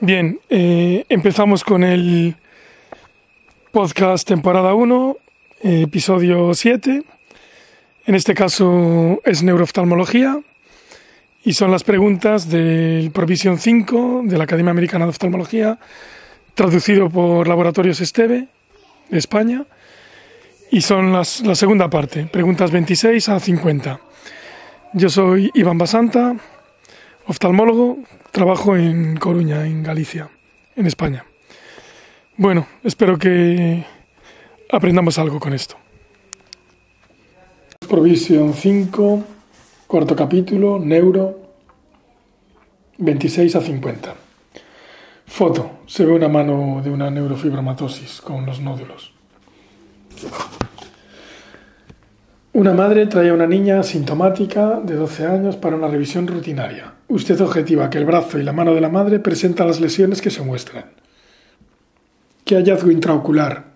Bien, eh, empezamos con el podcast temporada 1, episodio 7. En este caso es neurooftalmología y son las preguntas del Provision 5 de la Academia Americana de Oftalmología, traducido por Laboratorios Esteve de España. Y son las, la segunda parte, preguntas 26 a 50. Yo soy Iván Basanta, oftalmólogo, trabajo en Coruña, en Galicia, en España. Bueno, espero que aprendamos algo con esto. Provisión 5, cuarto capítulo, neuro, 26 a 50. Foto. Se ve una mano de una neurofibromatosis con los nódulos. Una madre trae a una niña sintomática de 12 años para una revisión rutinaria. Usted objetiva que el brazo y la mano de la madre presentan las lesiones que se muestran. ¿Qué hallazgo intraocular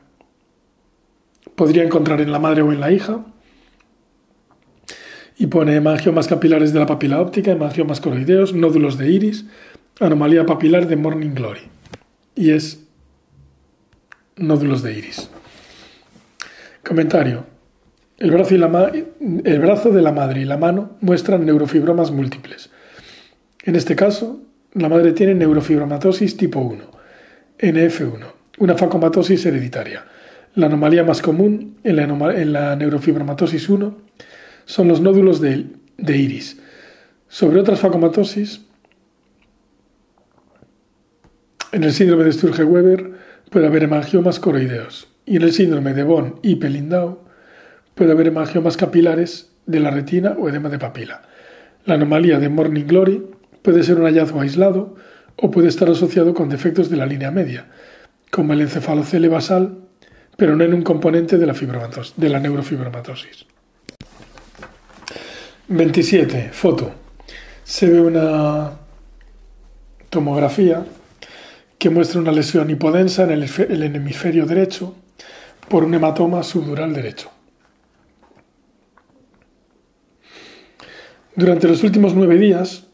podría encontrar en la madre o en la hija? Y pone hemangiomas capilares de la papila óptica, hemangiomas coroideos, nódulos de iris, anomalía papilar de Morning Glory. Y es nódulos de iris. Comentario. El brazo, y la el brazo de la madre y la mano muestran neurofibromas múltiples. En este caso, la madre tiene neurofibromatosis tipo 1, NF1, una facomatosis hereditaria. La anomalía más común en la, neurofibromatosis 1 son los nódulos de, iris. Sobre otras facomatosis, en el síndrome de Sturge-Weber puede haber hemangiomas coroideos y en el síndrome de Von y Pelindau puede haber hemangiomas capilares de la retina o edema de papila. La anomalía de Morning Glory puede ser un hallazgo aislado o puede estar asociado con defectos de la línea media, como el encefalocele basal, pero no en un componente de la, de la neurofibromatosis. 27. Foto. Se ve una tomografía que muestra una lesión hipodensa en el hemisferio derecho por un hematoma subdural derecho. Durante los últimos nueve días,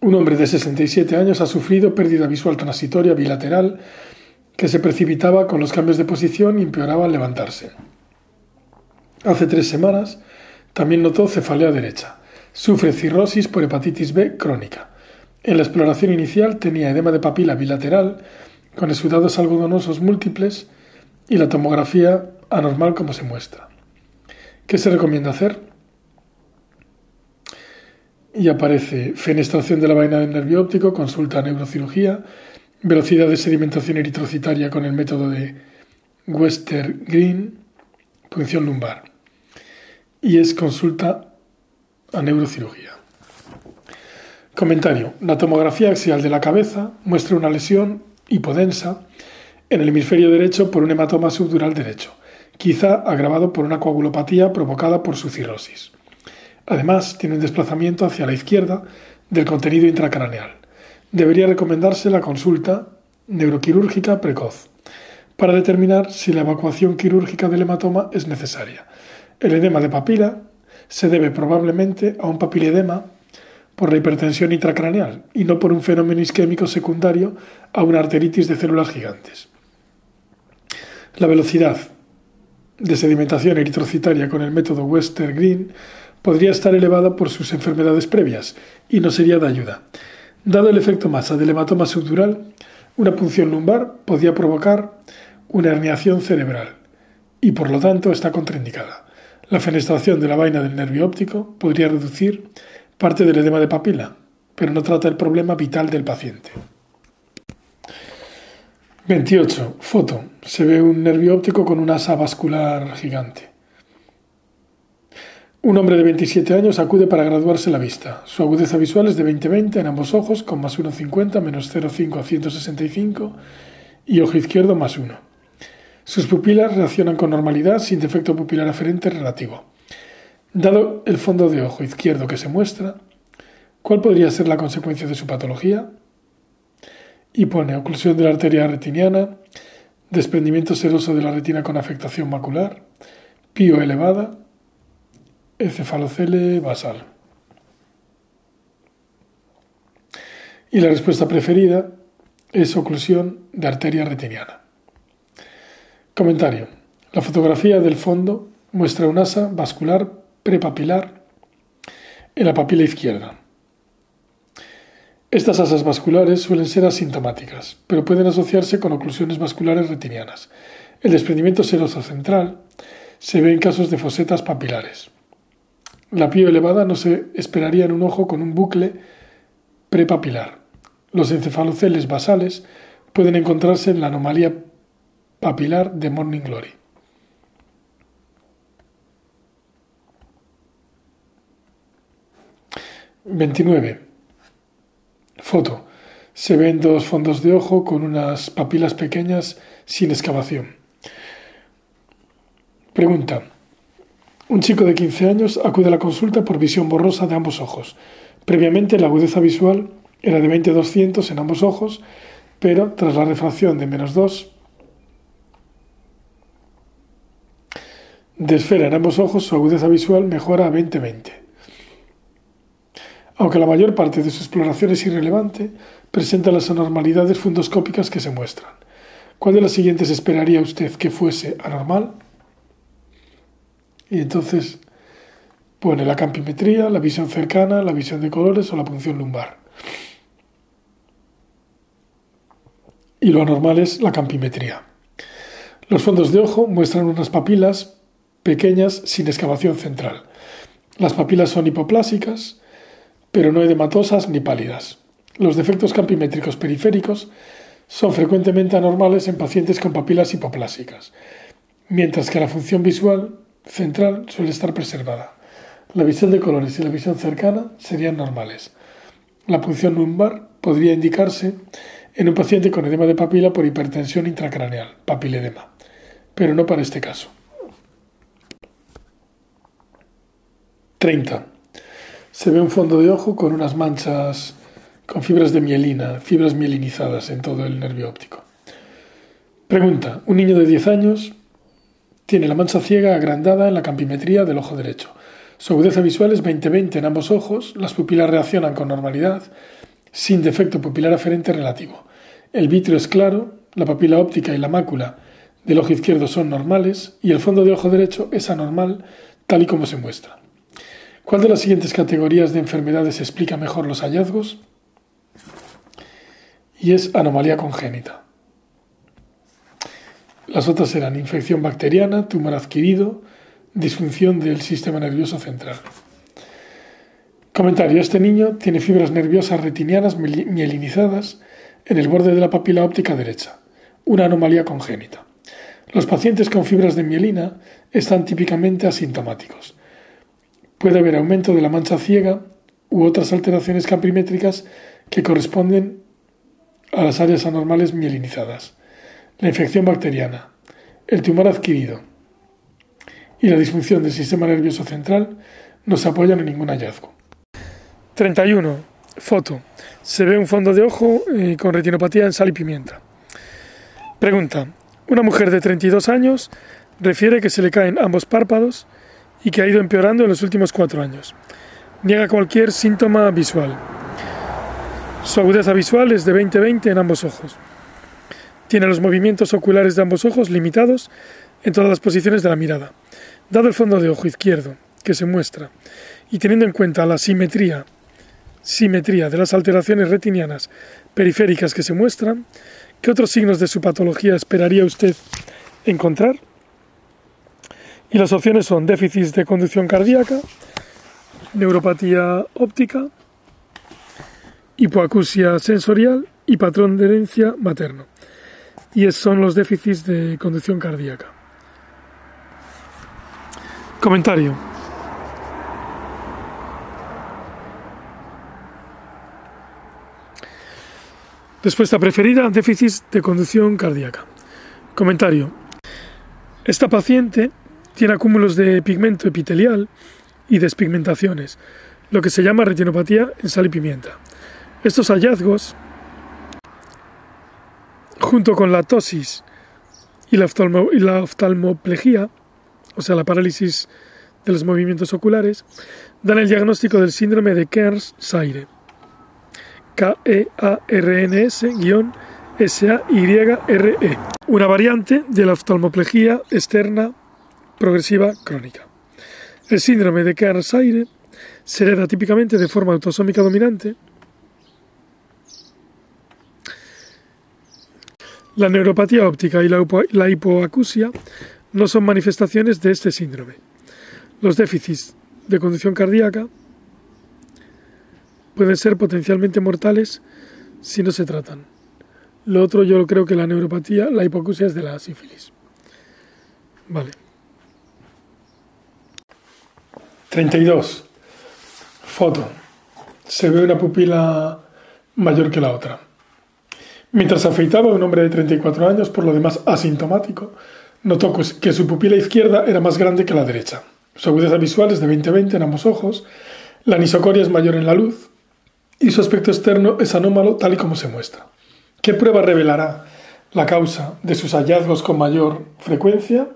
un hombre de 67 años ha sufrido pérdida visual transitoria bilateral que se precipitaba con los cambios de posición y empeoraba al levantarse. Hace tres semanas también notó cefalea derecha. Sufre cirrosis por hepatitis B crónica. En la exploración inicial tenía edema de papila bilateral con exudados algodonosos múltiples y la tomografía anormal como se muestra. ¿Qué se recomienda hacer? Y aparece fenestración de la vaina del nervio óptico, consulta neurocirugía, velocidad de sedimentación eritrocitaria con el método de Wester-Green, punción lumbar. Y es consulta a neurocirugía. Comentario. La tomografía axial de la cabeza muestra una lesión hipodensa en el hemisferio derecho por un hematoma subdural derecho, quizá agravado por una coagulopatía provocada por su cirrosis. Además, tiene un desplazamiento hacia la izquierda del contenido intracraneal. Debería recomendarse la consulta neuroquirúrgica precoz para determinar si la evacuación quirúrgica del hematoma es necesaria. El edema de papila se debe probablemente a un papiledema por la hipertensión intracraneal y no por un fenómeno isquémico secundario a una arteritis de células gigantes. La velocidad de sedimentación eritrocitaria con el método Wester-Green podría estar elevada por sus enfermedades previas y no sería de ayuda. Dado el efecto masa del hematoma subdural, una punción lumbar podría provocar una herniación cerebral y por lo tanto está contraindicada. La fenestración de la vaina del nervio óptico podría reducir parte del edema de papila, pero no trata el problema vital del paciente. 28. Foto. Se ve un nervio óptico con una asa vascular gigante. Un hombre de 27 años acude para graduarse la vista. Su agudeza visual es de 20-20 en ambos ojos, con más 1,50, menos 0,5 a 165 y ojo izquierdo más 1. Sus pupilas reaccionan con normalidad sin defecto pupilar aferente relativo. Dado el fondo de ojo izquierdo que se muestra, ¿cuál podría ser la consecuencia de su patología? y pone oclusión de la arteria retiniana, desprendimiento seroso de la retina con afectación macular, pío elevada, encefalocele basal. Y la respuesta preferida es oclusión de arteria retiniana. Comentario. La fotografía del fondo muestra un asa vascular prepapilar en la papila izquierda. Estas asas vasculares suelen ser asintomáticas, pero pueden asociarse con oclusiones vasculares retinianas. El desprendimiento seroso central se ve en casos de fosetas papilares. La pío elevada no se esperaría en un ojo con un bucle prepapilar. Los encefaloceles basales pueden encontrarse en la anomalía papilar de Morning Glory. (29) Foto. Se ven dos fondos de ojo con unas papilas pequeñas sin excavación. Pregunta. Un chico de 15 años acude a la consulta por visión borrosa de ambos ojos. Previamente la agudeza visual era de 20-200 en ambos ojos, pero tras la refracción de menos 2 de esfera en ambos ojos, su agudeza visual mejora a 20-20. Aunque la mayor parte de su exploración es irrelevante, presenta las anormalidades fundoscópicas que se muestran. ¿Cuál de las siguientes esperaría usted que fuese anormal? Y entonces pone la campimetría, la visión cercana, la visión de colores o la punción lumbar. Y lo anormal es la campimetría. Los fondos de ojo muestran unas papilas pequeñas sin excavación central. Las papilas son hipoplásicas, pero no edematosas ni pálidas. Los defectos campimétricos periféricos son frecuentemente anormales en pacientes con papilas hipoplásicas, mientras que la función visual central suele estar preservada. La visión de colores y la visión cercana serían normales. La punción lumbar podría indicarse en un paciente con edema de papila por hipertensión intracraneal, papiledema, pero no para este caso. 30 se ve un fondo de ojo con unas manchas con fibras de mielina, fibras mielinizadas en todo el nervio óptico. Pregunta. Un niño de 10 años tiene la mancha ciega agrandada en la campimetría del ojo derecho. Su agudeza visual es 20-20 en ambos ojos, las pupilas reaccionan con normalidad, sin defecto pupilar aferente relativo. El vitrio es claro, la papila óptica y la mácula del ojo izquierdo son normales y el fondo de ojo derecho es anormal, tal y como se muestra. ¿Cuál de las siguientes categorías de enfermedades explica mejor los hallazgos? Y es anomalía congénita. Las otras eran infección bacteriana, tumor adquirido, disfunción del sistema nervioso central. Comentario. Este niño tiene fibras nerviosas retinianas mielinizadas en el borde de la papila óptica derecha, una anomalía congénita. Los pacientes con fibras de mielina están típicamente asintomáticos. Puede haber aumento de la mancha ciega u otras alteraciones campimétricas que corresponden a las áreas anormales mielinizadas, la infección bacteriana, el tumor adquirido y la disfunción del sistema nervioso central no se apoyan en ningún hallazgo. 31. Foto. Se ve un fondo de ojo eh, con retinopatía en sal y pimienta. Pregunta. Una mujer de 32 años refiere que se le caen ambos párpados y que ha ido empeorando en los últimos cuatro años. Niega cualquier síntoma visual. Su agudeza visual es de 20-20 en ambos ojos. Tiene los movimientos oculares de ambos ojos limitados en todas las posiciones de la mirada. Dado el fondo de ojo izquierdo que se muestra y teniendo en cuenta la simetría, simetría de las alteraciones retinianas periféricas que se muestran, ¿qué otros signos de su patología esperaría usted encontrar? Y las opciones son déficit de conducción cardíaca, neuropatía óptica, hipoacusia sensorial y patrón de herencia materno. Y son los déficits de conducción cardíaca. Comentario. Respuesta preferida, déficit de conducción cardíaca. Comentario. Esta paciente tiene acúmulos de pigmento epitelial y despigmentaciones, lo que se llama retinopatía en sal y pimienta. Estos hallazgos, junto con la tosis y la, oftalmoplegia, o sea, la parálisis de los movimientos oculares, dan el diagnóstico del síndrome de Kearns-Sayre. K-E-A-R-N-S-S-A-Y-R-E, una variante de la oftalmoplegia externa progresiva crónica. El síndrome de Kearns-Sayre se hereda típicamente de forma autosómica dominante. La neuropatía óptica y la hipoacusia no son manifestaciones de este síndrome. Los déficits de conducción cardíaca pueden ser potencialmente mortales si no se tratan. Lo otro yo creo que la neuropatía, la hipoacusia es de la sífilis. Vale. 32. Foto. Se ve una pupila mayor que la otra. Mientras afeitaba un hombre de 34 años, por lo demás asintomático, notó que su pupila izquierda era más grande que la derecha. Su agudeza visual es de 20-20 en ambos ojos, la anisocoria es mayor en la luz y su aspecto externo es anómalo tal y como se muestra. ¿Qué prueba revelará la causa de sus hallazgos con mayor frecuencia?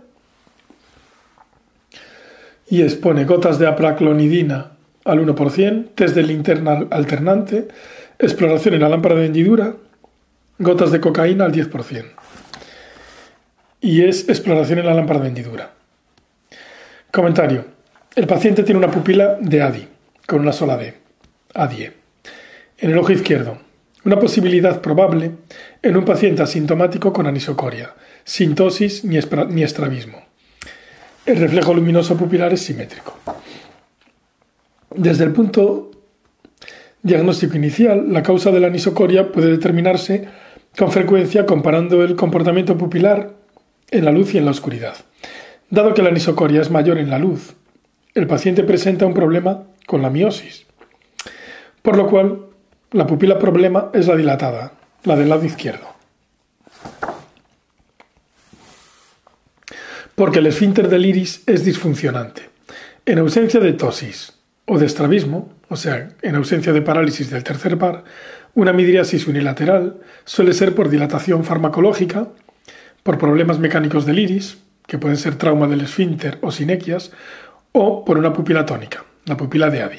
y expone gotas de apraclonidina al 1%, test de linterna alternante, exploración en la lámpara de hendidura, gotas de cocaína al 10%. Y es exploración en la lámpara de hendidura. Comentario. El paciente tiene una pupila de ADI, con una sola D, ADIE, en el ojo izquierdo. Una posibilidad probable en un paciente asintomático con anisocoria, sin tosis ni estrabismo. El reflejo luminoso pupilar es simétrico. Desde el punto diagnóstico inicial, la causa de la anisocoria puede determinarse con frecuencia comparando el comportamiento pupilar en la luz y en la oscuridad. Dado que la anisocoria es mayor en la luz, el paciente presenta un problema con la miosis, por lo cual la pupila problema es la dilatada, la del lado izquierdo. porque el esfínter del iris es disfuncionante. En ausencia de tosis o de estrabismo, o sea, en ausencia de parálisis del tercer par, una midriasis unilateral suele ser por dilatación farmacológica, por problemas mecánicos del iris, que pueden ser trauma del esfínter o sinequias, o por una pupila tónica, la pupila de Adi.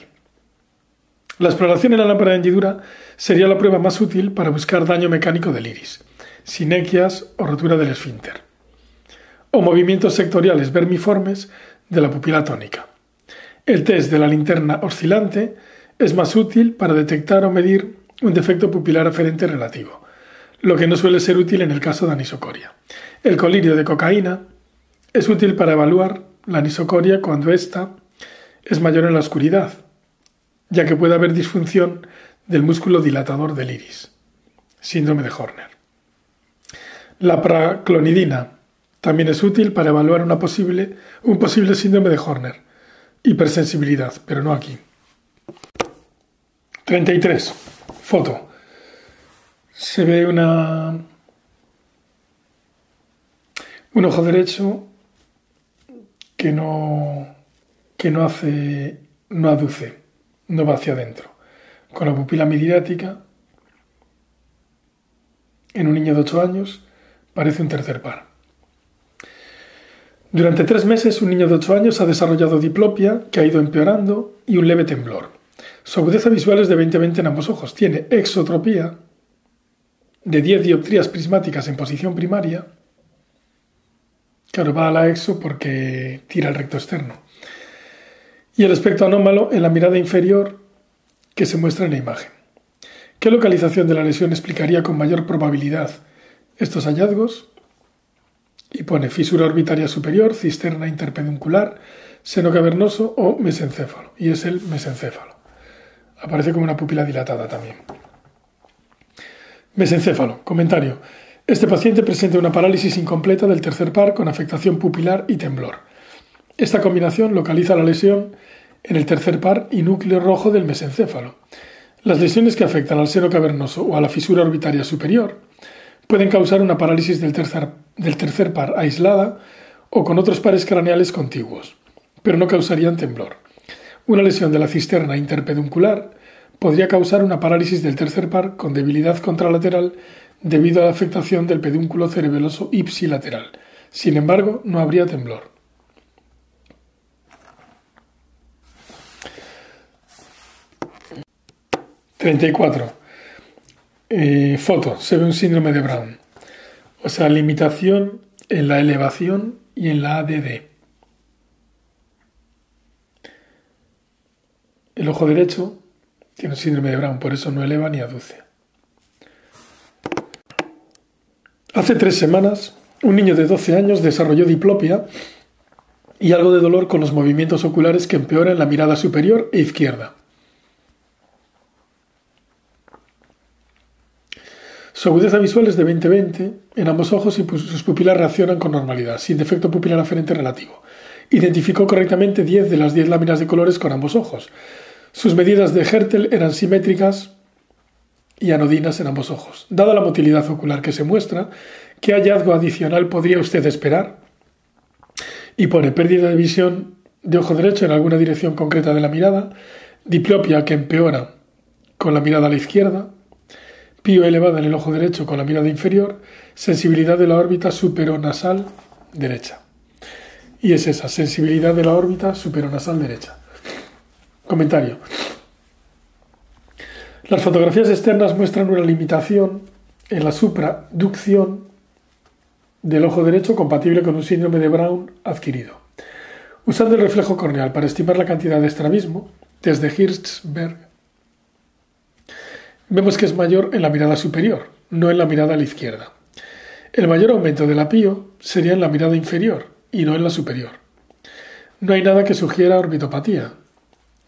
La exploración en la lámpara de hendidura sería la prueba más útil para buscar daño mecánico del iris, sinequias o rotura del esfínter o movimientos sectoriales vermiformes de la pupila tónica. El test de la linterna oscilante es más útil para detectar o medir un defecto pupilar aferente relativo, lo que no suele ser útil en el caso de anisocoria. El colirio de cocaína es útil para evaluar la anisocoria cuando ésta es mayor en la oscuridad, ya que puede haber disfunción del músculo dilatador del iris, síndrome de Horner. La praclonidina también es útil para evaluar un posible síndrome de Horner, hipersensibilidad, pero no aquí. 33. Foto. Se ve una, un ojo derecho que no, que no hace, no aduce, no va hacia adentro, con la pupila midiática. En un niño de 8 años parece un tercer par. Durante tres meses, un niño de 8 años ha desarrollado diplopia, que ha ido empeorando, y un leve temblor. Su visual es de 20-20 en ambos ojos. Tiene exotropía de 10 dioptrías prismáticas en posición primaria. Claro, va a la exo porque tira el recto externo. Y el aspecto anómalo en la mirada inferior que se muestra en la imagen. ¿Qué localización de la lesión explicaría con mayor probabilidad estos hallazgos? y pone fisura orbitaria superior, cisterna interpeduncular, seno cavernoso o mesencéfalo. Y es el mesencéfalo. Aparece como una pupila dilatada también. Mesencéfalo. Comentario. Este paciente presenta una parálisis incompleta del tercer par con afectación pupilar y temblor. Esta combinación localiza la lesión en el tercer par y núcleo rojo del mesencéfalo. Las lesiones que afectan al seno cavernoso o a la fisura orbitaria superior pueden causar una parálisis del tercer, del tercer par aislada o con otros pares craneales contiguos, pero no causarían temblor. Una lesión de la cisterna interpeduncular podría causar una parálisis del tercer par con debilidad contralateral debido a la afectación del pedúnculo cerebeloso ipsilateral. Sin embargo, no habría temblor. ...34. Eh, foto, se ve un síndrome de Brown. O sea, limitación en la elevación y en la ADD. El ojo derecho tiene síndrome de Brown, por eso no eleva ni aduce. Hace tres semanas, un niño de 12 años desarrolló diplopia y algo de dolor con los movimientos oculares que empeoran la mirada superior e izquierda. Su agudeza visual es de 20-20 en ambos ojos y sus pupilas reaccionan con normalidad, sin defecto pupilar aferente relativo. Identificó correctamente 10 de las 10 láminas de colores con ambos ojos. Sus medidas de Hertel eran simétricas y anodinas en ambos ojos. Dada la motilidad ocular que se muestra, ¿qué hallazgo adicional podría usted esperar? Y pone pérdida de visión de ojo derecho en alguna dirección concreta de la mirada, diplopia que empeora con la mirada a la izquierda, pío elevada en el ojo derecho con la mirada inferior, sensibilidad de la órbita superonasal derecha. Y es esa, sensibilidad de la órbita superonasal derecha. Comentario. Las fotografías externas muestran una limitación en la supraducción del ojo derecho compatible con un síndrome de Brown adquirido. Usando el reflejo corneal para estimar la cantidad de estrabismo, desde Hirschberg vemos que es mayor en la mirada superior, no en la mirada a la izquierda. El mayor aumento del apío sería en la mirada inferior y no en la superior. No hay nada que sugiera orbitopatía,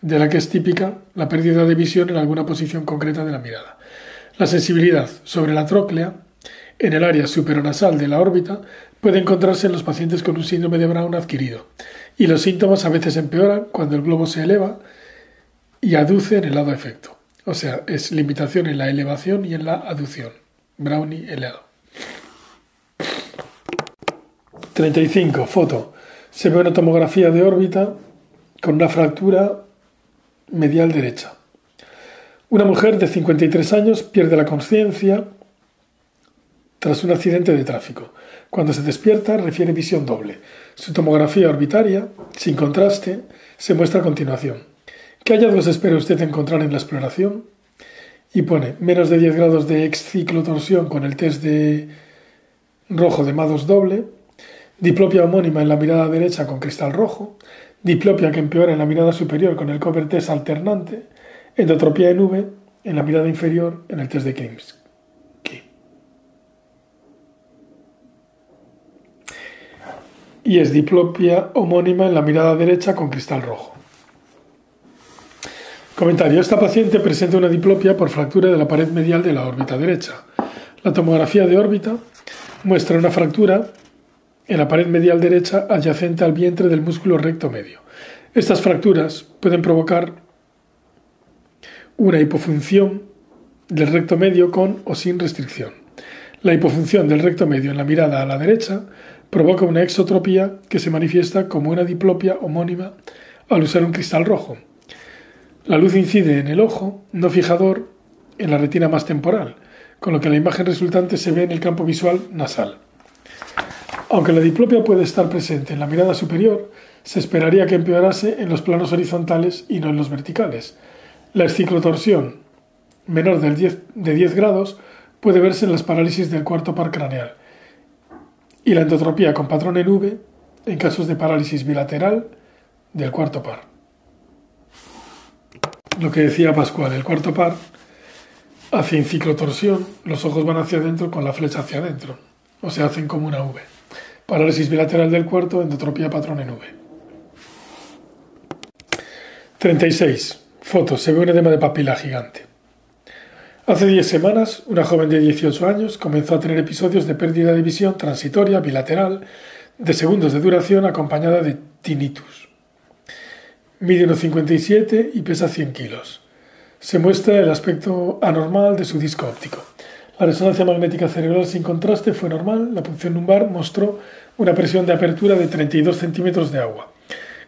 de la que es típica la pérdida de visión en alguna posición concreta de la mirada. La sensibilidad sobre la tróclea en el área superonasal de la órbita puede encontrarse en los pacientes con un síndrome de Brown adquirido, y los síntomas a veces empeoran cuando el globo se eleva y aduce en el lado efecto. O sea, es limitación en la elevación y en la aducción. Brownie helado. 35. Foto. Se ve una tomografía de órbita con una fractura medial derecha. Una mujer de 53 años pierde la conciencia tras un accidente de tráfico. Cuando se despierta refiere visión doble. Su tomografía orbitaria, sin contraste, se muestra a continuación. ¿Qué hallazgos espera usted encontrar en la exploración? Y pone menos de 10 grados de exciclotorsión con el test de rojo de MADOS doble, diplopia homónima en la mirada derecha con cristal rojo, diplopia que empeora en la mirada superior con el cover test alternante, endotropía en V en la mirada inferior en el test de Kimsky. Y es diplopia homónima en la mirada derecha con cristal rojo. Comentario. Esta paciente presenta una diplopia por fractura de la pared medial de la órbita derecha. La tomografía de órbita muestra una fractura en la pared medial derecha adyacente al vientre del músculo recto medio. Estas fracturas pueden provocar una hipofunción del recto medio con o sin restricción. La hipofunción del recto medio en la mirada a la derecha provoca una exotropía que se manifiesta como una diplopia homónima al usar un cristal rojo. La luz incide en el ojo, no fijador, en la retina más temporal, con lo que la imagen resultante se ve en el campo visual nasal. Aunque la diplopia puede estar presente en la mirada superior, se esperaría que empeorase en los planos horizontales y no en los verticales. La esciclotorsión menor de 10 grados puede verse en las parálisis del cuarto par craneal y la endotropía con patrón en V en casos de parálisis bilateral del cuarto par lo que decía Pascual, el cuarto par hace ciclotorsión, los ojos van hacia adentro con la flecha hacia adentro, o se hacen como una V. Parálisis bilateral del cuarto, endotropía patrón en V. 36. Foto. Se ve un edema de papila gigante. Hace 10 semanas, una joven de 18 años comenzó a tener episodios de pérdida de visión transitoria bilateral de segundos de duración acompañada de tinnitus. Mide 1,57 y pesa 100 kilos. Se muestra el aspecto anormal de su disco óptico. La resonancia magnética cerebral sin contraste fue normal. La punción lumbar mostró una presión de apertura de 32 centímetros de agua,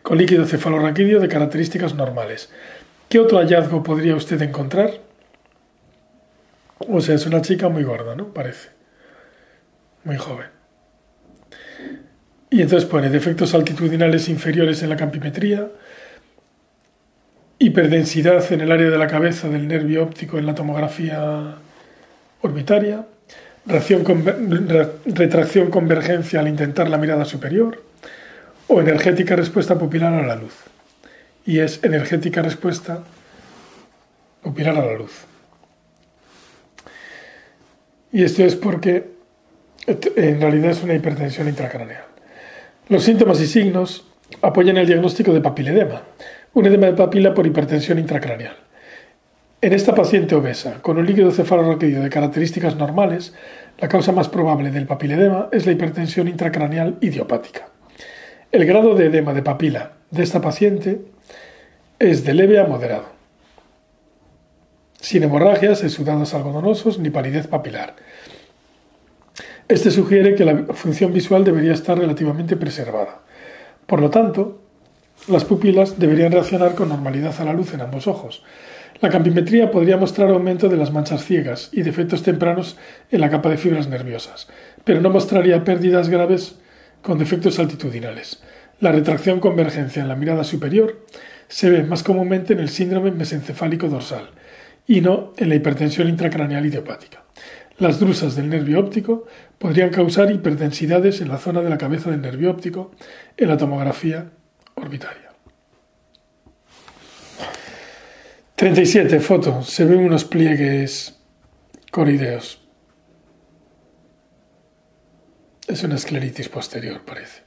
con líquido cefalorraquídeo de características normales. ¿Qué otro hallazgo podría usted encontrar? O sea, es una chica muy gorda, ¿no? Parece. Muy joven. Y entonces pone defectos altitudinales inferiores en la campimetría, hiperdensidad en el área de la cabeza del nervio óptico en la tomografía orbitaria, retracción convergencia al intentar la mirada superior o energética respuesta pupilar a la luz. Y es energética respuesta pupilar a la luz. Y esto es porque en realidad es una hipertensión intracraneal. Los síntomas y signos apoyan el diagnóstico de papiledema, un edema de papila por hipertensión intracraneal. En esta paciente obesa, con un líquido cefalorraquídeo de características normales, la causa más probable del papiledema es la hipertensión intracraneal idiopática. El grado de edema de papila de esta paciente es de leve a moderado, sin hemorragias, exudados algodonosos ni palidez papilar. Este sugiere que la función visual debería estar relativamente preservada. Por lo tanto, las pupilas deberían reaccionar con normalidad a la luz en ambos ojos. La campimetría podría mostrar aumento de las manchas ciegas y defectos tempranos en la capa de fibras nerviosas, pero no mostraría pérdidas graves con defectos altitudinales. La retracción convergencia en la mirada superior se ve más comúnmente en el síndrome mesencefálico dorsal y no en la hipertensión intracraneal idiopática. Las drusas del nervio óptico podrían causar hiperdensidades en la zona de la cabeza del nervio óptico en la tomografía orbitaria. 37. Foto. Se ven unos pliegues corideos. Es una escleritis posterior, parece.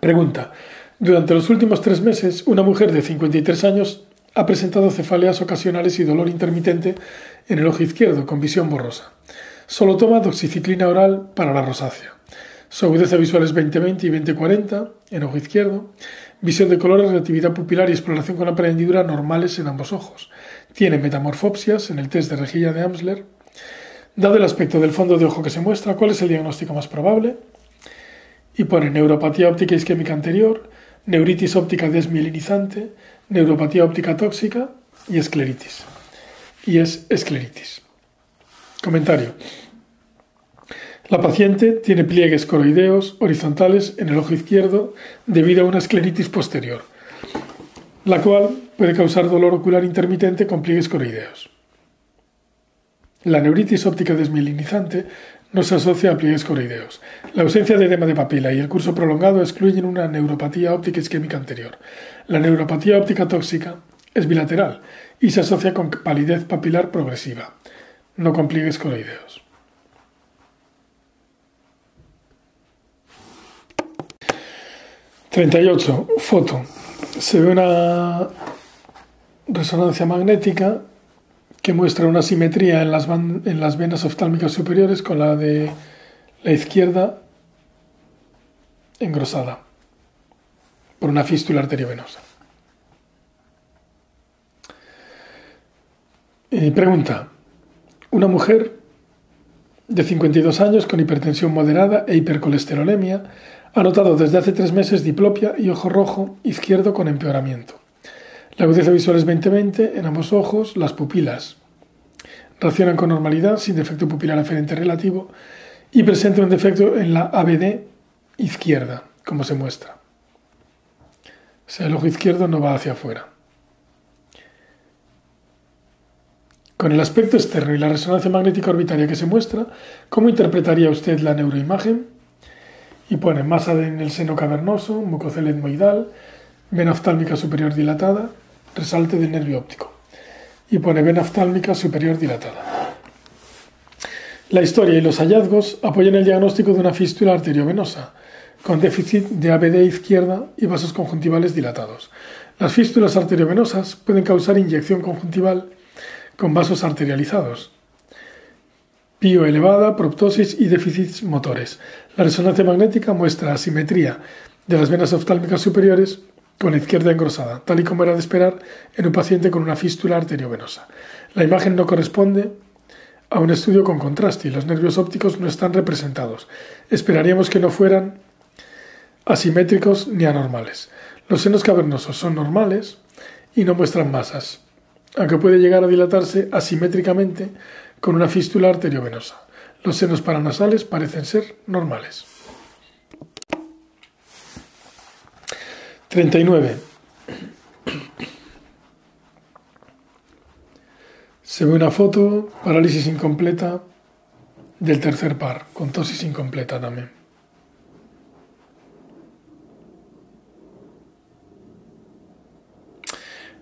Pregunta. Durante los últimos tres meses, una mujer de 53 años ha presentado cefaleas ocasionales y dolor intermitente en el ojo izquierdo con visión borrosa. Solo toma doxiciclina oral para la rosácea. Su agudeza visual es 20-20 y 20-40 en ojo izquierdo. Visión de colores, reactividad pupilar y exploración con la prendidura normales en ambos ojos. Tiene metamorfopsias en el test de rejilla de Amsler. Dado el aspecto del fondo de ojo que se muestra, ¿cuál es el diagnóstico más probable? Y pone neuropatía óptica isquémica anterior, neuritis óptica desmielinizante, neuropatía óptica tóxica y escleritis. Y es escleritis. Comentario. La paciente tiene pliegues coroideos horizontales en el ojo izquierdo debido a una escleritis posterior, la cual puede causar dolor ocular intermitente con pliegues coroideos. La neuritis óptica desmielinizante no se asocia a pliegues coroideos. La ausencia de edema de papila y el curso prolongado excluyen una neuropatía óptica isquémica anterior. La neuropatía óptica tóxica es bilateral y se asocia con palidez papilar progresiva, no con pliegues coroideos. ...38. Foto. Se ve una resonancia magnética que muestra una simetría en las, en las venas oftálmicas superiores con la de la izquierda engrosada por una fístula arteriovenosa. Y pregunta, una mujer de 52 años con hipertensión moderada e hipercolesterolemia ha notado desde hace tres meses diplopia y ojo rojo izquierdo con empeoramiento. La agudeza visual es 20-20 en ambos ojos, las pupilas reaccionan con normalidad sin defecto pupilar aferente relativo y presenta un defecto en la ABD izquierda, como se muestra. O sea, el ojo izquierdo no va hacia afuera. Con el aspecto externo y la resonancia magnética orbitaria que se muestra, ¿cómo interpretaría usted la neuroimagen? Y pone masa en el seno cavernoso, mucocele etmoidal, vena oftálmica superior dilatada, resalte del nervio óptico. Y pone vena oftálmica superior dilatada. La historia y los hallazgos apoyan el diagnóstico de una fístula arteriovenosa, con déficit de ABD izquierda y vasos conjuntivales dilatados. Las fístulas arteriovenosas pueden causar inyección conjuntival con vasos arterializados, pío elevada, proptosis y déficits motores. La resonancia magnética muestra asimetría de las venas oftálmicas superiores con la izquierda engrosada, tal y como era de esperar en un paciente con una fístula arteriovenosa. La imagen no corresponde a un estudio con contraste y los nervios ópticos no están representados. Esperaríamos que no fueran asimétricos ni anormales. Los senos cavernosos son normales y no muestran masas, aunque puede llegar a dilatarse asimétricamente con una fístula arteriovenosa. Los senos paranasales parecen ser normales. 39. Se ve una foto, parálisis incompleta del tercer par, con tosis incompleta también.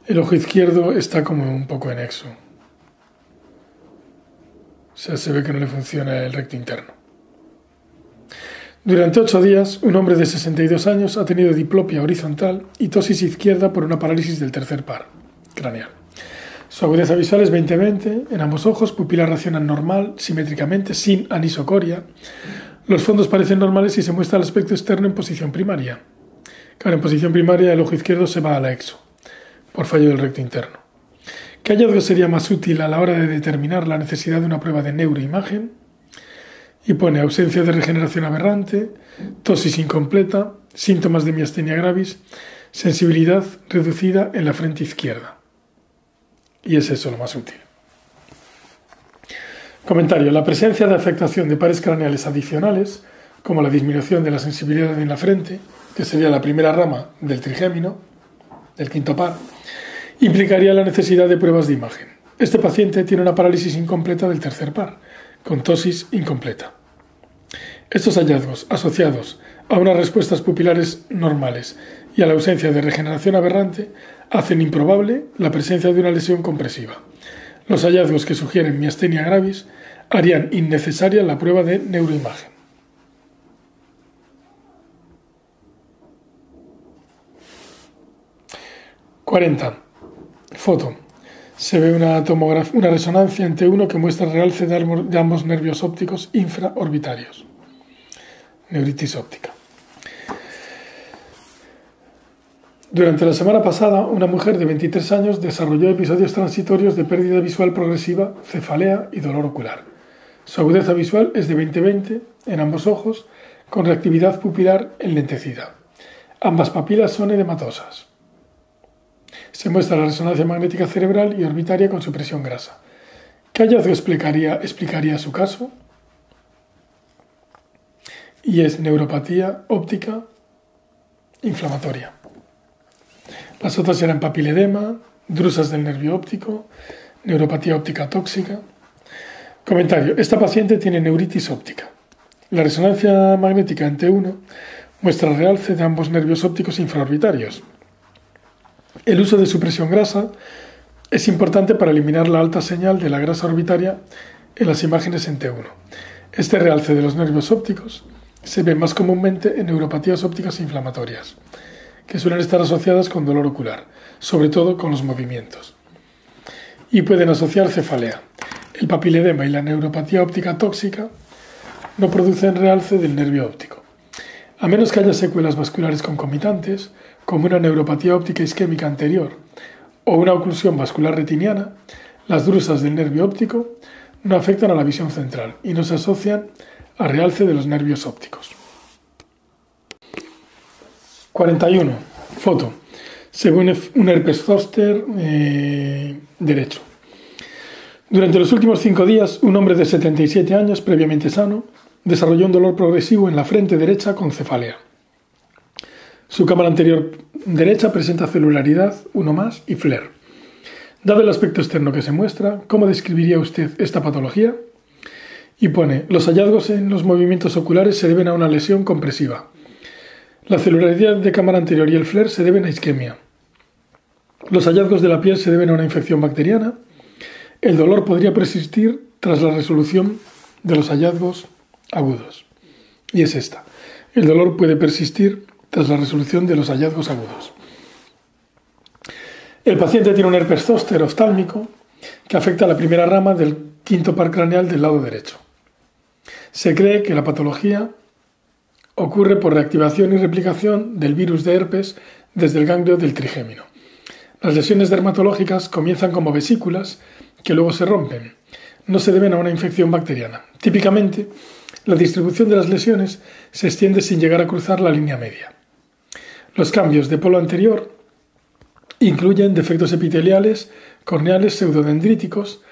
El ojo izquierdo está como un poco en exo. O sea, se ve que no le funciona el recto interno. Durante ocho días, un hombre de 62 años ha tenido diplopia horizontal y tosis izquierda por una parálisis del tercer par craneal. Su agudeza visual es 20-20 en ambos ojos, pupilas racionan normal, simétricamente, sin anisocoria. Los fondos parecen normales y se muestra el aspecto externo en posición primaria. Claro, en posición primaria el ojo izquierdo se va a la exo por fallo del recto interno. ¿Qué hallazgo sería más útil a la hora de determinar la necesidad de una prueba de neuroimagen? Y pone ausencia de regeneración aberrante, tosis incompleta, síntomas de miastenia gravis, sensibilidad reducida en la frente izquierda. Y es eso lo más útil. Comentario. La presencia de afectación de pares craneales adicionales, como la disminución de la sensibilidad en la frente, que sería la primera rama del trigémino, del quinto par, implicaría la necesidad de pruebas de imagen. Este paciente tiene una parálisis incompleta del tercer par, con tosis incompleta. Estos hallazgos, asociados a unas respuestas pupilares normales y a la ausencia de regeneración aberrante, hacen improbable la presencia de una lesión compresiva. Los hallazgos que sugieren miastenia gravis harían innecesaria la prueba de neuroimagen. 40. Foto. Se ve una, una resonancia en T1 que muestra el realce de ambos nervios ópticos infraorbitarios. Neuritis óptica. Durante la semana pasada, una mujer de 23 años desarrolló episodios transitorios de pérdida visual progresiva, cefalea y dolor ocular. Su agudeza visual es de 20-20 en ambos ojos, con reactividad pupilar enlentecida. Ambas papilas son edematosas. Se muestra la resonancia magnética cerebral y orbitaria con supresión grasa. ¿Qué hallazgo explicaría, explicaría su caso? Y es neuropatía óptica inflamatoria. Las otras eran papiledema, drusas del nervio óptico, neuropatía óptica tóxica. Comentario. Esta paciente tiene neuritis óptica. La resonancia magnética en T1 muestra realce de ambos nervios ópticos infraorbitarios, el uso de supresión grasa es importante para eliminar la alta señal de la grasa orbitaria en las imágenes en T1. Este realce de los nervios ópticos se ve más comúnmente en neuropatías ópticas inflamatorias, que suelen estar asociadas con dolor ocular, sobre todo con los movimientos. Y pueden asociar cefalea. El papiledema y la neuropatía óptica tóxica no producen realce del nervio óptico. A menos que haya secuelas vasculares concomitantes, como una neuropatía óptica isquémica anterior o una oclusión vascular retiniana, las drusas del nervio óptico no afectan a la visión central y no se asocian a realce de los nervios ópticos. 41. Foto. Según un herpes zoster eh, derecho. Durante los últimos cinco días, un hombre de 77 años, previamente sano, desarrolló un dolor progresivo en la frente derecha con cefalea. Su cámara anterior derecha presenta celularidad, uno más y flare. Dado el aspecto externo que se muestra, ¿cómo describiría usted esta patología? Y pone, los hallazgos en los movimientos oculares se deben a una lesión compresiva. La celularidad de cámara anterior y el flare se deben a isquemia. Los hallazgos de la piel se deben a una infección bacteriana. El dolor podría persistir tras la resolución de los hallazgos agudos. Y es esta. El dolor puede persistir tras la resolución de los hallazgos agudos. El paciente tiene un herpes zóster oftálmico que afecta a la primera rama del quinto par craneal del lado derecho. Se cree que la patología ocurre por reactivación y replicación del virus de herpes desde el ganglio del trigémino. Las lesiones dermatológicas comienzan como vesículas que luego se rompen. No se deben a una infección bacteriana. Típicamente, la distribución de las lesiones se extiende sin llegar a cruzar la línea media. Los cambios de polo anterior incluyen defectos epiteliales, corneales pseudodendríticos,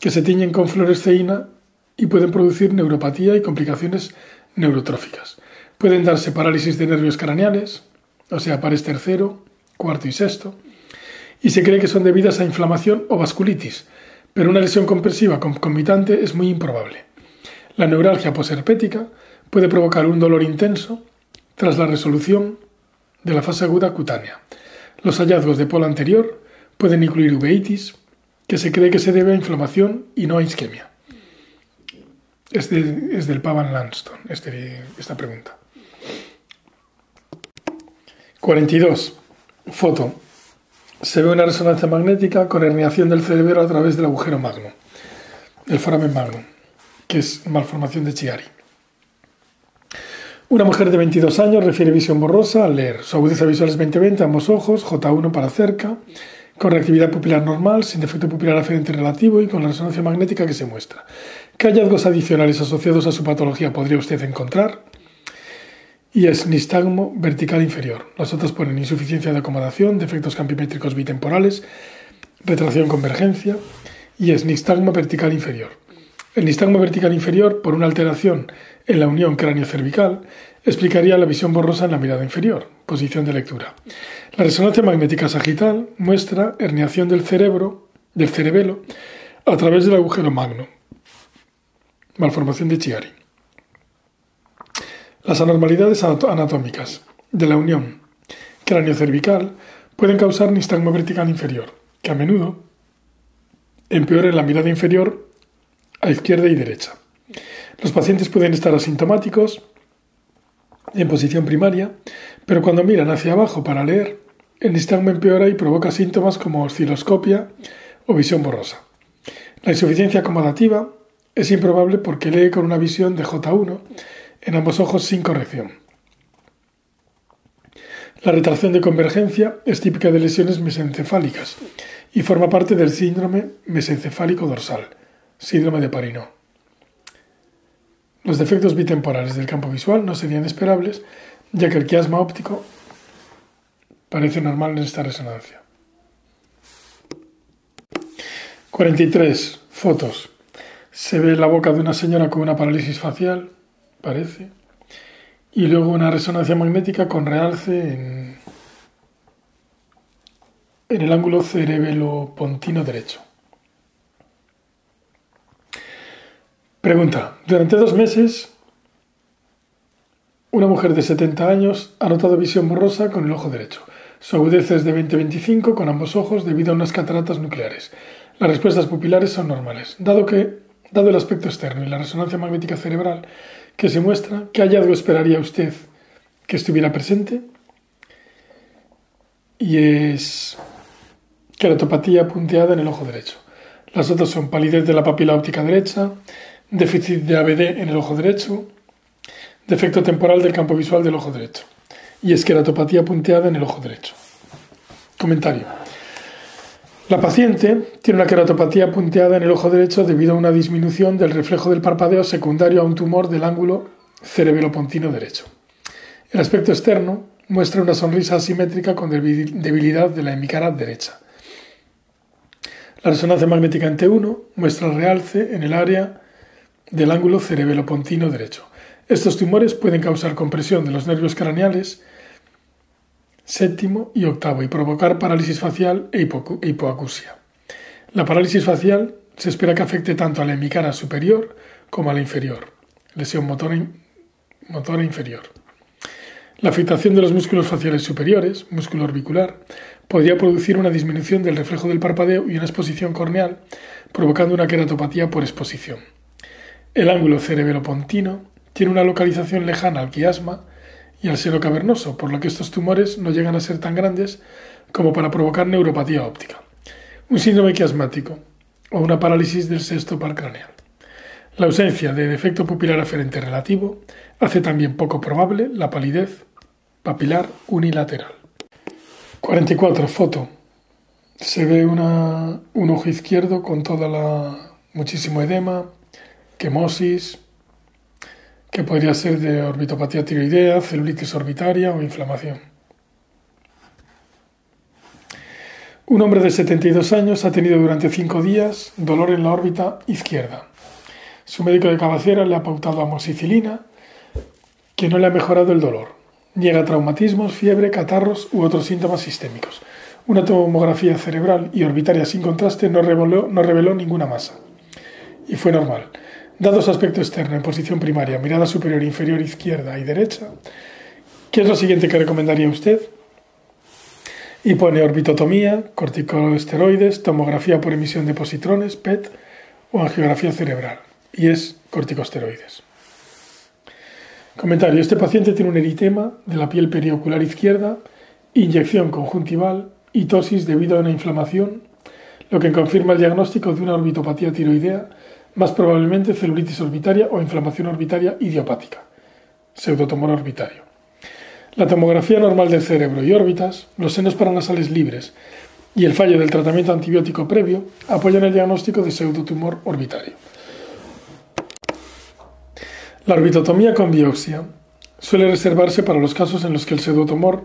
que se tiñen con fluoresceína y pueden producir neuropatía y complicaciones neurotróficas. Pueden darse parálisis de nervios craneales, o sea, pares tercero, cuarto y sexto, y se cree que son debidas a inflamación o vasculitis, pero una lesión compresiva concomitante es muy improbable. La neuralgia posherpética puede provocar un dolor intenso tras la resolución de la fase aguda cutánea. Los hallazgos de polo anterior pueden incluir uveitis, que se cree que se debe a inflamación y no a isquemia. Es, del Pavan Lanston, este, esta pregunta. 42. Foto. Se ve una resonancia magnética con herniación del cerebro a través del agujero magno, el foramen magno, que es malformación de Chiari. Una mujer de 22 años refiere visión borrosa al leer. Su agudeza visual es 20-20, ambos ojos, J1 para cerca, con reactividad pupilar normal, sin defecto pupilar aferente relativo y con la resonancia magnética que se muestra. ¿Qué hallazgos adicionales asociados a su patología podría usted encontrar? Y es nistagmo vertical inferior. Las otras ponen insuficiencia de acomodación, defectos campimétricos bitemporales, retracción convergencia y es nistagmo vertical inferior. El nistagmo vertical inferior, por una alteración en la unión cráneo-cervical, explicaría la visión borrosa en la mirada inferior, posición de lectura. La resonancia magnética sagital muestra herniación del cerebro, del cerebelo, a través del agujero magno, malformación de Chiari. Las anormalidades anatómicas de la unión cráneo-cervical pueden causar nistagmo vertical inferior, que a menudo empeora en la mirada inferior a izquierda y derecha. Los pacientes pueden estar asintomáticos en posición primaria, pero cuando miran hacia abajo para leer, el nistagmo empeora y provoca síntomas como osciloscopia o visión borrosa. La insuficiencia acomodativa es improbable porque lee con una visión de J1 en ambos ojos sin corrección. La retracción de convergencia es típica de lesiones mesencefálicas y forma parte del síndrome mesencefálico dorsal, síndrome de Parino. Los defectos bitemporales del campo visual no serían esperables, ya que el quiasma óptico parece normal en esta resonancia. 43. Fotos. Se ve la boca de una señora con una parálisis facial, parece, y luego una resonancia magnética con realce en, en el ángulo cerebelo-pontino derecho. Pregunta. Durante dos meses, una mujer de 70 años ha notado visión borrosa con el ojo derecho. Su agudeza es de 20-25 con ambos ojos debido a unas cataratas nucleares. Las respuestas pupilares son normales. Dado que, dado el aspecto externo y la resonancia magnética cerebral que se muestra, ¿qué hallazgo esperaría usted que estuviera presente? Y es queratopatía punteada en el ojo derecho. Las otras son palidez de la papila óptica derecha, déficit de ABD en el ojo derecho, defecto temporal del campo visual del ojo derecho y esqueratopatía punteada en el ojo derecho. Comentario. La paciente tiene una queratopatía punteada en el ojo derecho debido a una disminución del reflejo del parpadeo secundario a un tumor del ángulo cerebelopontino derecho. El aspecto externo muestra una sonrisa asimétrica con debilidad de la hemicara derecha. La resonancia magnética en T1 muestra realce en el área del ángulo cerebelopontino derecho. Estos tumores pueden causar compresión de los nervios craneales séptimo y octavo y provocar parálisis facial e hipoacusia. La parálisis facial se espera que afecte tanto a la hemicara superior como a la inferior, lesión motora, motora inferior. La afectación de los músculos faciales superiores, músculo orbicular, podría producir una disminución del reflejo del parpadeo y una exposición corneal, provocando una queratopatía por exposición. El ángulo cerebelopontino tiene una localización lejana al quiasma y al seno cavernoso, por lo que estos tumores no llegan a ser tan grandes como para provocar neuropatía óptica, un síndrome quiasmático o una parálisis del sexto par craneal. La ausencia de defecto pupilar aferente relativo hace también poco probable la palidez papilar unilateral. 44. Foto. Se ve un ojo izquierdo con toda la muchísimo edema, quemosis, que podría ser de orbitopatía tiroidea, celulitis orbitaria o inflamación. Un hombre de 72 años ha tenido durante cinco días dolor en la órbita izquierda. Su médico de cabecera le ha pautado amoxicilina, que no le ha mejorado el dolor. Niega traumatismos, fiebre, catarros u otros síntomas sistémicos. Una tomografía cerebral y orbitaria sin contraste no reveló ninguna masa. Y fue normal. Dado su aspecto externo en posición primaria, mirada superior, inferior, izquierda y derecha, ¿qué es lo siguiente que recomendaría usted? Y pone orbitotomía, corticosteroides, tomografía por emisión de positrones, PET o angiografía cerebral. Y es corticosteroides. Comentario. Este paciente tiene un eritema de la piel periocular izquierda, inyección conjuntival y tosis debido a una inflamación, lo que confirma el diagnóstico de una orbitopatía tiroidea, más probablemente celulitis orbitaria o inflamación orbitaria idiopática, pseudotumor orbitario. La tomografía normal del cerebro y órbitas, los senos paranasales libres y el fallo del tratamiento antibiótico previo apoyan el diagnóstico de pseudotumor orbitario. La orbitotomía con biopsia suele reservarse para los casos en los que el pseudotumor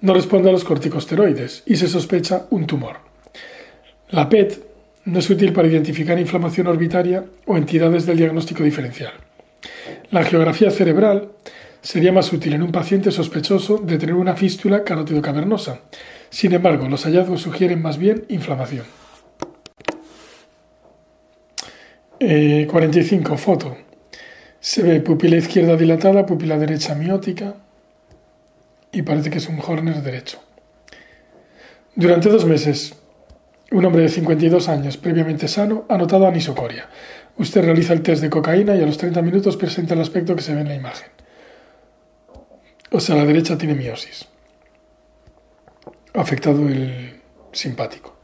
no responde a los corticosteroides y se sospecha un tumor. La PET no es útil para identificar inflamación orbitaria o entidades del diagnóstico diferencial. La angiografía cerebral sería más útil en un paciente sospechoso de tener una fístula carótido cavernosa. Sin embargo, los hallazgos sugieren más bien inflamación. 45. Eh, foto. Se ve pupila izquierda dilatada, pupila derecha miótica y parece que es un Horner derecho. Durante dos meses, un hombre de 52 años, previamente sano, ha notado anisocoria. Usted realiza el test de cocaína y a los 30 minutos presenta el aspecto que se ve en la imagen. O sea, la derecha tiene miosis. Afectado el simpático.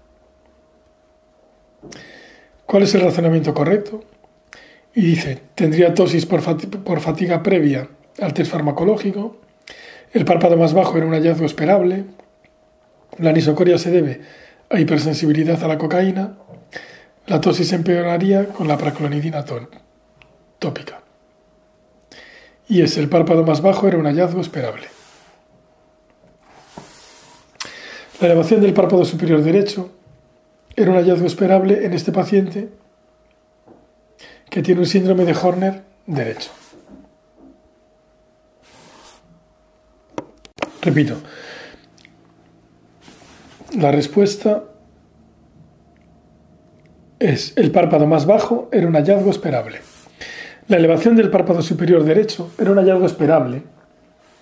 ¿Cuál es el razonamiento correcto? Y dice, tendría tosis por, fatiga previa al test farmacológico, el párpado más bajo era un hallazgo esperable, la anisocoria se debe a hipersensibilidad a la cocaína, la tosis empeoraría con la praclonidina tópica. Y es el párpado más bajo era un hallazgo esperable. La elevación del párpado superior derecho era un hallazgo esperable en este paciente que tiene un síndrome de Horner derecho. Repito, la respuesta es el párpado más bajo era un hallazgo esperable. La elevación del párpado superior derecho era un hallazgo esperable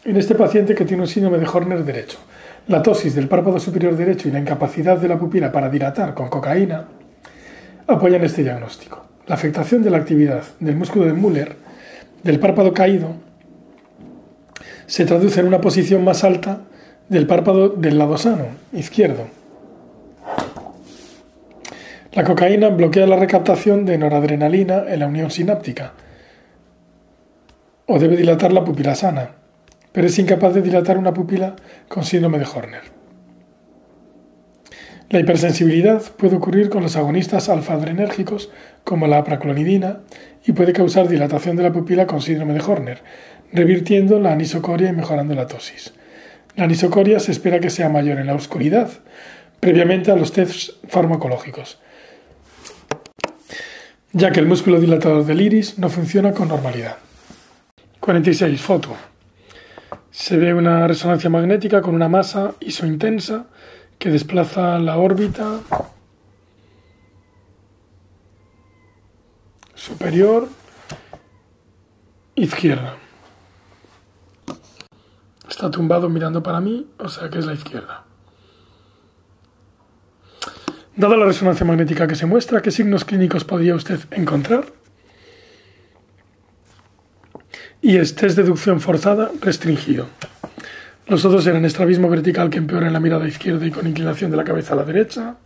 en este paciente que tiene un síndrome de Horner derecho. La tosis del párpado superior derecho y la incapacidad de la pupila para dilatar con cocaína apoyan este diagnóstico. La afectación de la actividad del músculo de Müller, del párpado caído, se traduce en una posición más alta del párpado del lado sano, izquierdo. La cocaína bloquea la recaptación de noradrenalina en la unión sináptica o debe dilatar la pupila sana, pero es incapaz de dilatar una pupila con síndrome de Horner. La hipersensibilidad puede ocurrir con los agonistas alfa-adrenérgicos como la apraclonidina y puede causar dilatación de la pupila con síndrome de Horner, revirtiendo la anisocoria y mejorando la tosis. La anisocoria se espera que sea mayor en la oscuridad, previamente a los tests farmacológicos, ya que el músculo dilatador del iris no funciona con normalidad. 46. Foto. Se ve una resonancia magnética con una masa isointensa que desplaza la órbita superior izquierda. Está tumbado mirando para mí, o sea que es la izquierda. Dada la resonancia magnética que se muestra, ¿qué signos clínicos podría usted encontrar? Y es deducción forzada restringido. Los otros eran estrabismo vertical que empeora en la mirada izquierda y con inclinación de la cabeza a la derecha,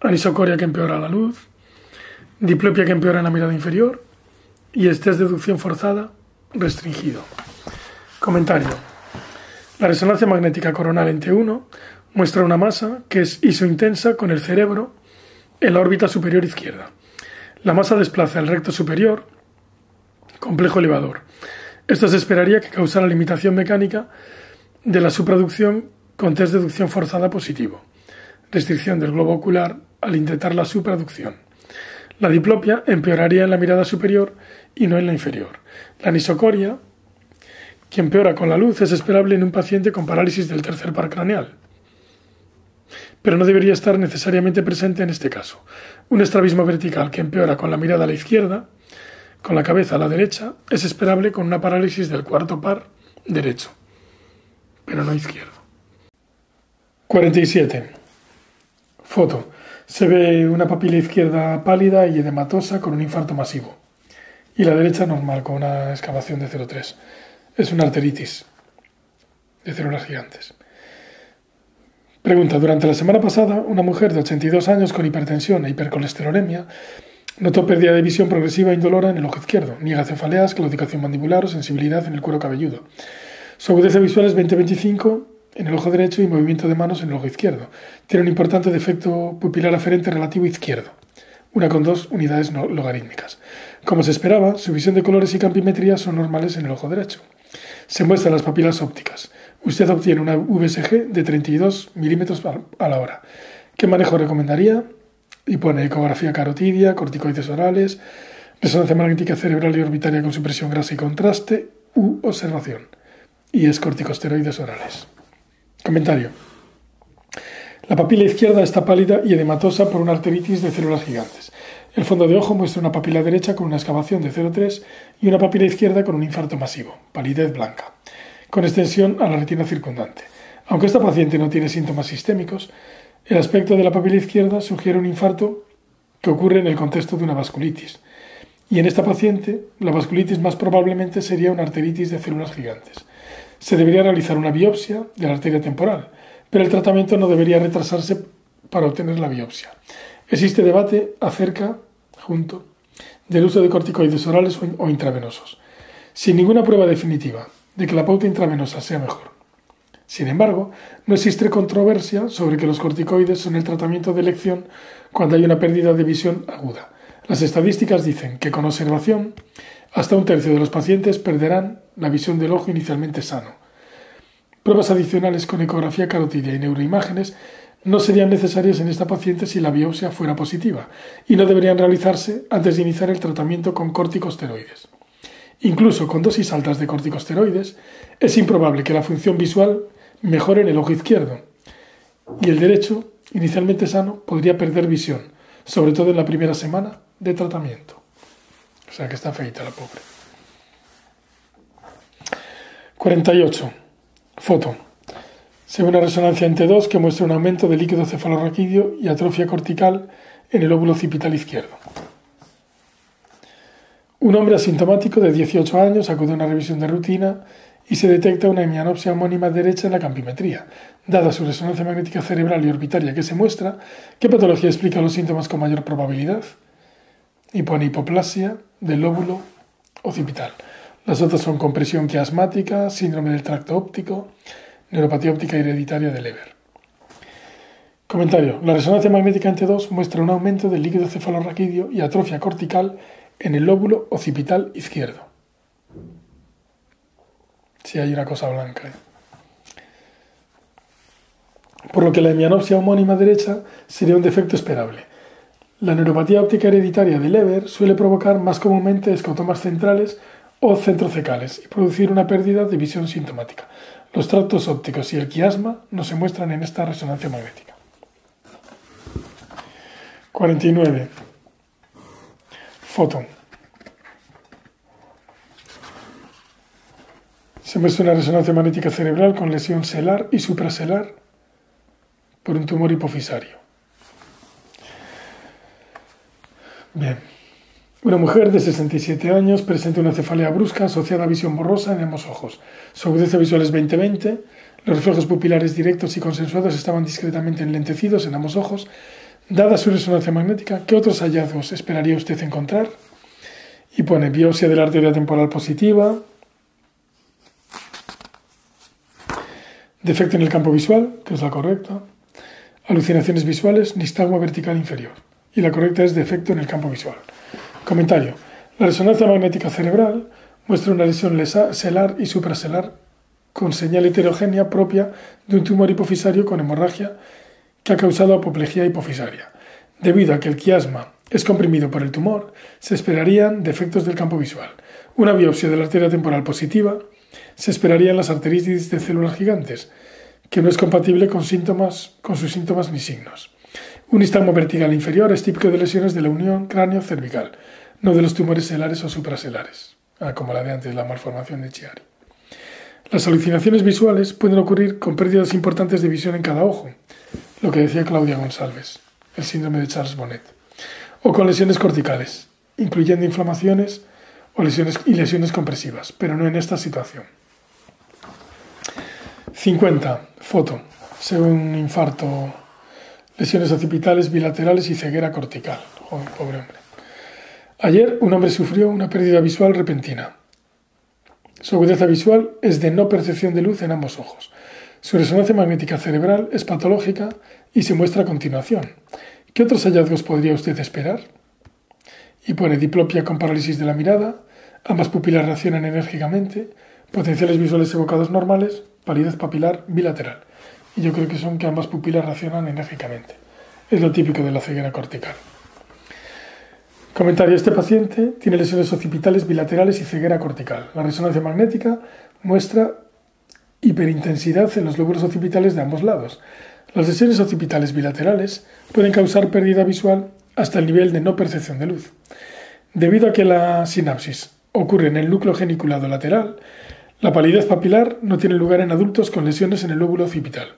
anisocoria que empeora la luz, diplopia que empeora en la mirada inferior y estrés deducción forzada restringido. Comentario. La resonancia magnética coronal en T1 muestra una masa que es isointensa con el cerebro en la órbita superior izquierda. La masa desplaza el recto superior, complejo elevador. Esto se esperaría que causara limitación mecánica de la subproducción con test de deducción forzada positivo. Restricción del globo ocular al intentar la subproducción. La diplopia empeoraría en la mirada superior y no en la inferior. La anisocoria, que empeora con la luz, es esperable en un paciente con parálisis del tercer par craneal. pero no debería estar necesariamente presente en este caso. Un estrabismo vertical que empeora con la mirada a la izquierda, con la cabeza a la derecha, es esperable con una parálisis del cuarto par derecho, pero no izquierdo. 47. Foto. Se ve una papila izquierda pálida y edematosa con un infarto masivo. Y la derecha normal con una excavación de 0,3. Es una arteritis de células gigantes. Pregunta. Durante la semana pasada, una mujer de 82 años con hipertensión e hipercolesterolemia notó pérdida de visión progresiva e indolora en el ojo izquierdo, niega cefaleas, claudicación mandibular o sensibilidad en el cuero cabelludo. Su agudeza visual es 20-25 en el ojo derecho y movimiento de manos en el ojo izquierdo. Tiene un importante defecto pupilar aferente relativo izquierdo, una con dos unidades logarítmicas. Como se esperaba, su visión de colores y campimetría son normales en el ojo derecho. Se muestran las papilas ópticas. Usted obtiene una VSG de 32 milímetros a la hora. ¿Qué manejo recomendaría? Y pone ecografía carotidia, corticoides orales, resonancia magnética cerebral y orbitaria con supresión grasa y contraste, u observación. Y es corticosteroides orales. Comentario. La papila izquierda está pálida y edematosa por una arteritis de células gigantes. El fondo de ojo muestra una papila derecha con una excavación de 0,3 y una papila izquierda con un infarto masivo, palidez blanca, con extensión a la retina circundante. Aunque esta paciente no tiene síntomas sistémicos, el aspecto de la papila izquierda sugiere un infarto que ocurre en el contexto de una vasculitis. Y en esta paciente, la vasculitis más probablemente sería una arteritis de células gigantes se debería realizar una biopsia de la arteria temporal, pero el tratamiento no debería retrasarse para obtener la biopsia. Existe debate acerca, junto, del uso de corticoides orales o intravenosos, sin ninguna prueba definitiva de que la pauta intravenosa sea mejor. Sin embargo, no existe controversia sobre que los corticoides son el tratamiento de elección cuando hay una pérdida de visión aguda. Las estadísticas dicen que con observación hasta un tercio de los pacientes perderán la visión del ojo inicialmente sano. Pruebas adicionales con ecografía carotidia y neuroimágenes no serían necesarias en esta paciente si la biopsia fuera positiva y no deberían realizarse antes de iniciar el tratamiento con corticosteroides. Incluso con dosis altas de corticosteroides, es improbable que la función visual mejore en el ojo izquierdo y el derecho, inicialmente sano, podría perder visión, sobre todo en la primera semana de tratamiento. O sea que está feita la pobre. 48. Foto. Se ve una resonancia en T2 que muestra un aumento de líquido cefalorraquídeo y atrofia cortical en el óvulo occipital izquierdo. Un hombre asintomático de 18 años acude a una revisión de rutina y se detecta una hemianopsia homónima derecha en la campimetría. Dada su resonancia magnética cerebral y orbitaria que se muestra, ¿qué patología explica los síntomas con mayor probabilidad? hipoplasia del lóbulo occipital. Las otras son compresión quiasmática, síndrome del tracto óptico, neuropatía óptica hereditaria de Leber. Comentario. La resonancia magnética en T2 muestra un aumento del líquido cefalorraquídeo y atrofia cortical en el lóbulo occipital izquierdo. Si hay una cosa blanca. ¿eh? Por lo que la hemianopsia homónima derecha sería un defecto esperable. La neuropatía óptica hereditaria de Leber suele provocar más comúnmente escotomas centrales o centrocecales y producir una pérdida de visión sintomática. Los tractos ópticos y el quiasma no se muestran en esta resonancia magnética. 49. Foto. Se muestra una resonancia magnética cerebral con lesión selar y supraselar por un tumor hipofisario. Bien. Una mujer de 67 años presenta una cefalea brusca asociada a visión borrosa en ambos ojos. Su agudeza visual es 20-20, los reflejos pupilares directos y consensuados estaban discretamente enlentecidos en ambos ojos. Dada su resonancia magnética, ¿qué otros hallazgos esperaría usted encontrar? Y pone biopsia de la arteria temporal positiva, defecto en el campo visual, que es la correcta, alucinaciones visuales, nistagma vertical inferior y la correcta es defecto en el campo visual. Comentario. La resonancia magnética cerebral muestra una lesión selar y supraselar con señal heterogénea propia de un tumor hipofisario con hemorragia que ha causado apoplejía hipofisaria. Debido a que el quiasma es comprimido por el tumor, se esperarían defectos del campo visual. Una biopsia de la arteria temporal positiva se esperaría en las arteritis de células gigantes, que no es compatible con, síntomas, con sus síntomas ni signos. Un nistagmo vertical inferior es típico de lesiones de la unión cráneo-cervical, no de los tumores selares o supraselares, ah, como la de antes, la malformación de Chiari. Las alucinaciones visuales pueden ocurrir con pérdidas importantes de visión en cada ojo, lo que decía Claudia González, el síndrome de Charles Bonnet, o con lesiones corticales, incluyendo inflamaciones o lesiones y lesiones compresivas, pero no en esta situación. 50. Foto. Según un infarto lesiones occipitales bilaterales y ceguera cortical. pobre hombre. Ayer un hombre sufrió una pérdida visual repentina. Su agudeza visual es de no percepción de luz en ambos ojos. Su resonancia magnética cerebral es patológica y se muestra a continuación. ¿Qué otros hallazgos podría usted esperar? Y pone diplopia con parálisis de la mirada, ambas pupilas reaccionan enérgicamente, potenciales visuales evocados normales, palidez papilar bilateral y yo creo que son que ambas pupilas reaccionan enérgicamente. Es lo típico de la ceguera cortical. Comentario. Este paciente tiene lesiones occipitales bilaterales y ceguera cortical. La resonancia magnética muestra hiperintensidad en los lóbulos occipitales de ambos lados. Las lesiones occipitales bilaterales pueden causar pérdida visual hasta el nivel de no percepción de luz. Debido a que la sinapsis ocurre en el núcleo geniculado lateral, la palidez papilar no tiene lugar en adultos con lesiones en el lóbulo occipital.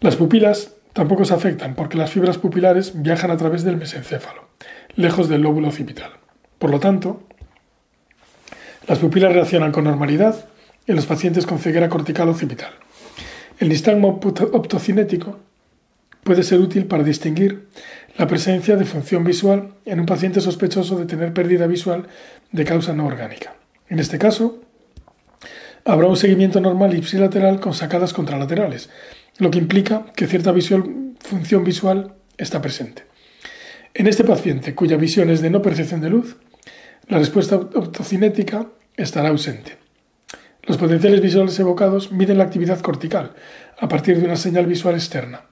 Las pupilas tampoco se afectan porque las fibras pupilares viajan a través del mesencéfalo, lejos del lóbulo occipital. Por lo tanto, las pupilas reaccionan con normalidad en los pacientes con ceguera cortical occipital. El nistagmo optocinético puede ser útil para distinguir la presencia de función visual en un paciente sospechoso de tener pérdida visual de causa no orgánica. En este caso, habrá un seguimiento normal ipsilateral con sacadas contralaterales, lo que implica que cierta función visual está presente. En este paciente cuya visión es de no percepción de luz, la respuesta optocinética estará ausente. Los potenciales visuales evocados miden la actividad cortical a partir de una señal visual externa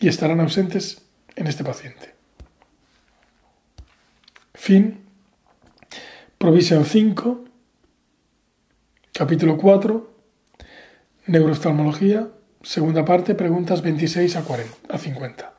y estarán ausentes en este paciente. Fin. Provisión 5 Capítulo 4. Neurooftalmología. Segunda parte, preguntas 26 a, 40, a 50.